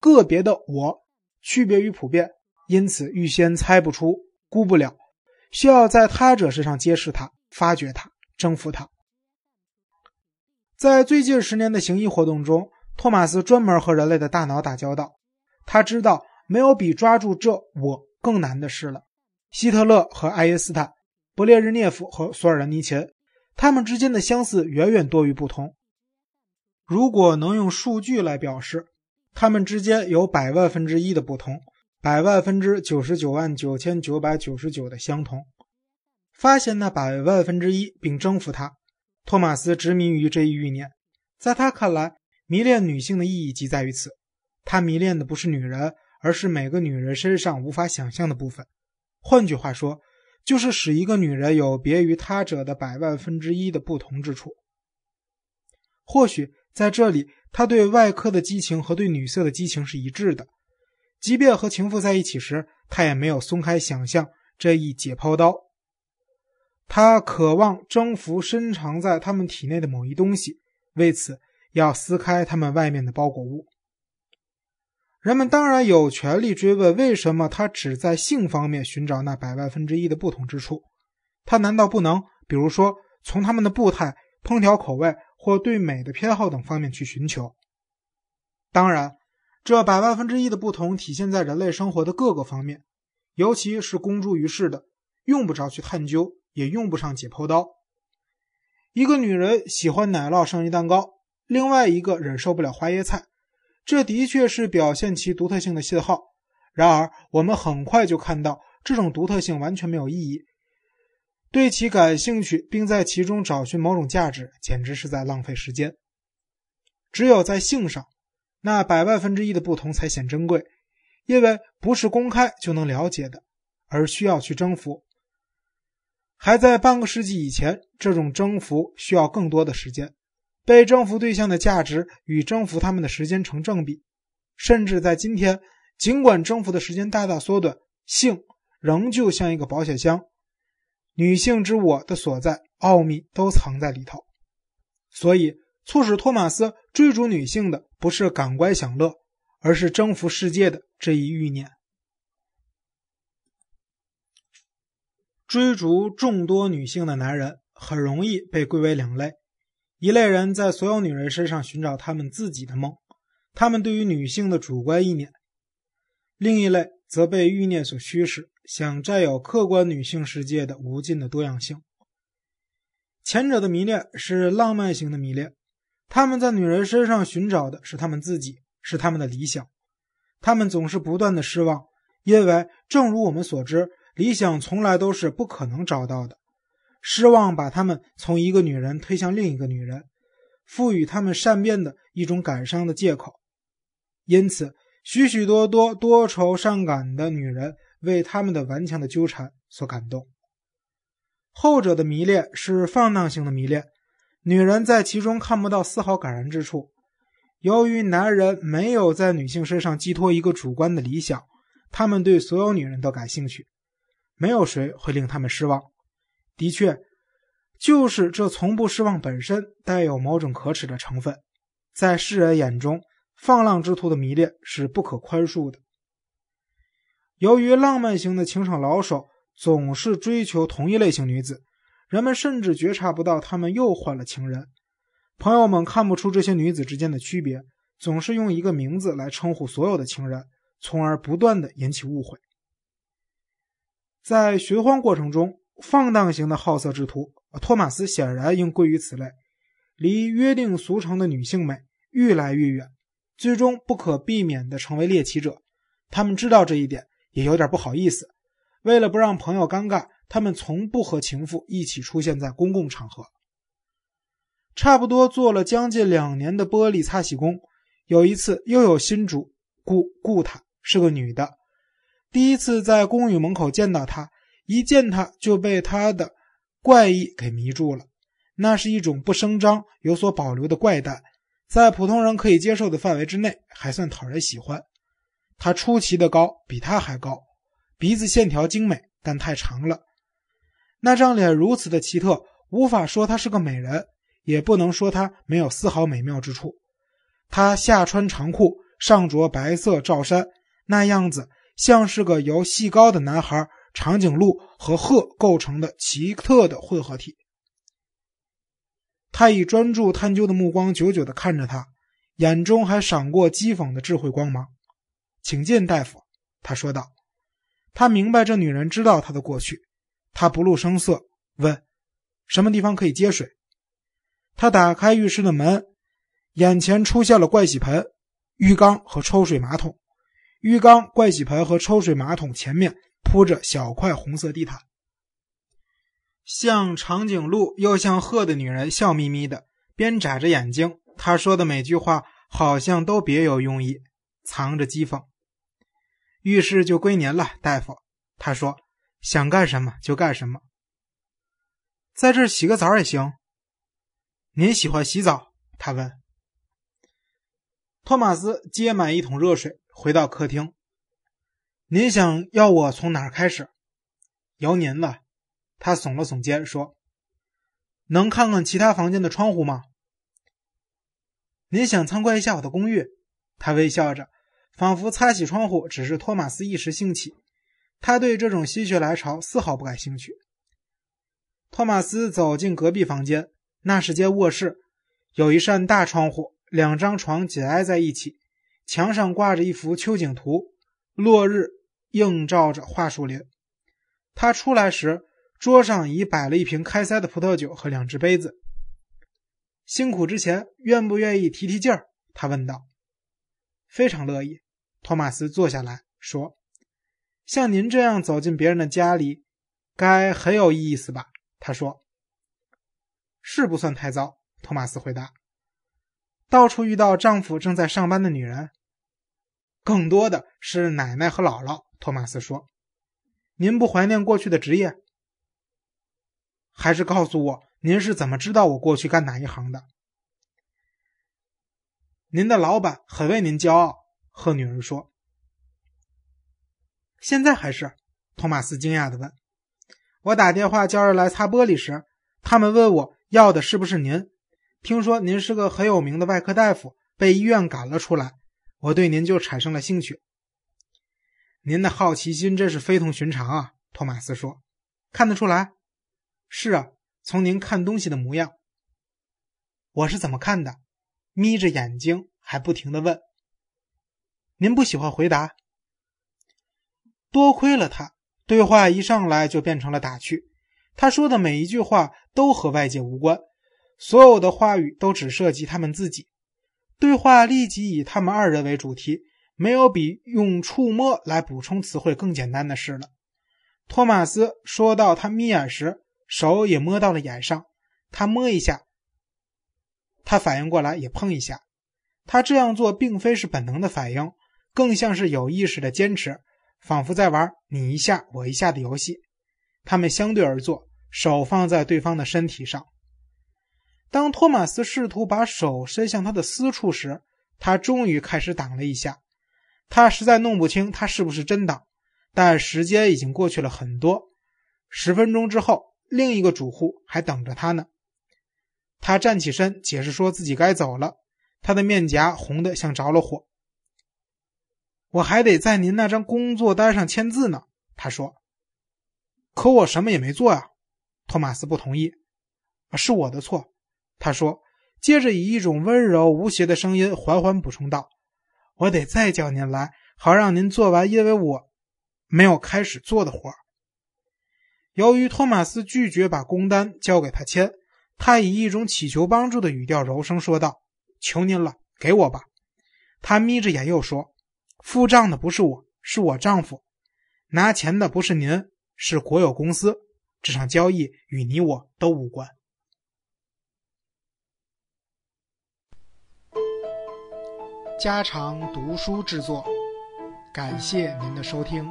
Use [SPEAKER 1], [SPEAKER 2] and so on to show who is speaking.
[SPEAKER 1] 个别的我区别于普遍，因此预先猜不出、估不了，需要在他者身上揭示它、发掘它、征服它。在最近十年的行医活动中，托马斯专门和人类的大脑打交道。他知道没有比抓住这我更难的事了。希特勒和爱因斯坦，勃列日涅夫和索尔仁尼琴，他们之间的相似远远多于不同。如果能用数据来表示，他们之间有百万分之一的不同，百万分之九十九万九千九百九十九的相同。发现那百万分之一并征服它。托马斯执迷于这一欲念，在他看来，迷恋女性的意义即在于此。他迷恋的不是女人，而是每个女人身上无法想象的部分。换句话说，就是使一个女人有别于他者的百万分之一的不同之处。或许在这里，他对外科的激情和对女色的激情是一致的。即便和情妇在一起时，他也没有松开想象这一解剖刀。他渴望征服深藏在他们体内的某一东西，为此要撕开他们外面的包裹物。人们当然有权利追问，为什么他只在性方面寻找那百万分之一的不同之处？他难道不能，比如说，从他们的步态、烹调口味或对美的偏好等方面去寻求？当然，这百万分之一的不同体现在人类生活的各个方面，尤其是公诸于世的，用不着去探究。也用不上解剖刀。一个女人喜欢奶酪生日蛋糕，另外一个忍受不了花椰菜，这的确是表现其独特性的信号。然而，我们很快就看到这种独特性完全没有意义。对其感兴趣，并在其中找寻某种价值，简直是在浪费时间。只有在性上，那百万分之一的不同才显珍贵，因为不是公开就能了解的，而需要去征服。还在半个世纪以前，这种征服需要更多的时间，被征服对象的价值与征服他们的时间成正比。甚至在今天，尽管征服的时间大大缩短，性仍旧像一个保险箱，女性之我的所在奥秘都藏在里头。所以，促使托马斯追逐女性的不是感官享乐，而是征服世界的这一欲念。追逐众多女性的男人很容易被归为两类：一类人在所有女人身上寻找他们自己的梦，他们对于女性的主观意念；另一类则被欲念所驱使，想占有客观女性世界的无尽的多样性。前者的迷恋是浪漫型的迷恋，他们在女人身上寻找的是他们自己，是他们的理想。他们总是不断的失望，因为正如我们所知。理想从来都是不可能找到的，失望把他们从一个女人推向另一个女人，赋予他们善变的一种感伤的借口。因此，许许多多多愁善感的女人为他们的顽强的纠缠所感动。后者的迷恋是放荡型的迷恋，女人在其中看不到丝毫感人之处。由于男人没有在女性身上寄托一个主观的理想，他们对所有女人都感兴趣。没有谁会令他们失望。的确，就是这从不失望本身带有某种可耻的成分。在世人眼中，放浪之徒的迷恋是不可宽恕的。由于浪漫型的情场老手总是追求同一类型女子，人们甚至觉察不到他们又换了情人。朋友们看不出这些女子之间的区别，总是用一个名字来称呼所有的情人，从而不断的引起误会。在寻欢过程中，放荡型的好色之徒托马斯显然应归于此类，离约定俗成的女性美愈来愈远，最终不可避免地成为猎奇者。他们知道这一点，也有点不好意思。为了不让朋友尴尬，他们从不和情妇一起出现在公共场合。差不多做了将近两年的玻璃擦洗工，有一次又有新主雇雇他，是个女的。第一次在公寓门口见到他，一见他就被他的怪异给迷住了。那是一种不声张、有所保留的怪诞，在普通人可以接受的范围之内，还算讨人喜欢。他出奇的高，比他还高，鼻子线条精美，但太长了。那张脸如此的奇特，无法说她是个美人，也不能说她没有丝毫美妙之处。她下穿长裤，上着白色罩衫，那样子像是个由细高的男孩长颈鹿和鹤构成的奇特的混合体。他以专注探究的目光久久地看着他，眼中还闪过讥讽的智慧光芒。“请进，大夫。”他说道。他明白这女人知道他的过去，他不露声色问：“什么地方可以接水？”他打开浴室的门，眼前出现了盥洗盆、浴缸和抽水马桶。浴缸、盥洗盆和抽水马桶前面铺着小块红色地毯。像长颈鹿又像鹤的女人笑眯眯的，边眨着眼睛。她说的每句话好像都别有用意，藏着讥讽。浴室就归您了，大夫。他说：“想干什么就干什么，在这儿洗个澡也行。”您喜欢洗澡？他问。托马斯接满一桶热水，回到客厅。您想要我从哪儿开始？由您了。他耸了耸肩，说：“能看看其他房间的窗户吗？”您想参观一下我的公寓？他微笑着，仿佛擦洗窗户只是托马斯一时兴起。他对这种心血来潮丝毫不感兴趣。托马斯走进隔壁房间。那是间卧室，有一扇大窗户，两张床紧挨在一起，墙上挂着一幅秋景图，落日映照着桦树林。他出来时，桌上已摆了一瓶开塞的葡萄酒和两只杯子。辛苦之前，愿不愿意提提劲儿？他问道。非常乐意。托马斯坐下来说：“像您这样走进别人的家里，该很有意思吧？”他说。是不算太糟，托马斯回答。到处遇到丈夫正在上班的女人，更多的是奶奶和姥姥。托马斯说：“您不怀念过去的职业？还是告诉我，您是怎么知道我过去干哪一行的？”您的老板很为您骄傲，贺女人说。现在还是？托马斯惊讶的问。我打电话叫人来擦玻璃时，他们问我。要的是不是您？听说您是个很有名的外科大夫，被医院赶了出来，我对您就产生了兴趣。您的好奇心真是非同寻常啊，托马斯说。看得出来。是啊，从您看东西的模样。我是怎么看的？眯着眼睛，还不停的问。您不喜欢回答。多亏了他，对话一上来就变成了打趣。他说的每一句话都和外界无关，所有的话语都只涉及他们自己。对话立即以他们二人为主题，没有比用触摸来补充词汇更简单的事了。托马斯说到他眯眼时，手也摸到了眼上。他摸一下，他反应过来也碰一下。他这样做并非是本能的反应，更像是有意识的坚持，仿佛在玩你一下我一下的游戏。他们相对而坐。手放在对方的身体上。当托马斯试图把手伸向他的私处时，他终于开始挡了一下。他实在弄不清他是不是真挡，但时间已经过去了很多。十分钟之后，另一个主户还等着他呢。他站起身，解释说自己该走了。他的面颊红得像着了火。我还得在您那张工作单上签字呢，他说。可我什么也没做呀。托马斯不同意，是我的错，他说，接着以一种温柔无邪的声音缓缓补充道：“我得再叫您来，好让您做完因为我没有开始做的活。”由于托马斯拒绝把工单交给他签，他以一种乞求帮助的语调柔声说道：“求您了，给我吧。”他眯着眼又说：“付账的不是我，是我丈夫；拿钱的不是您，是国有公司。”这场交易与你我都无关。家常读书制作，感谢您的收听。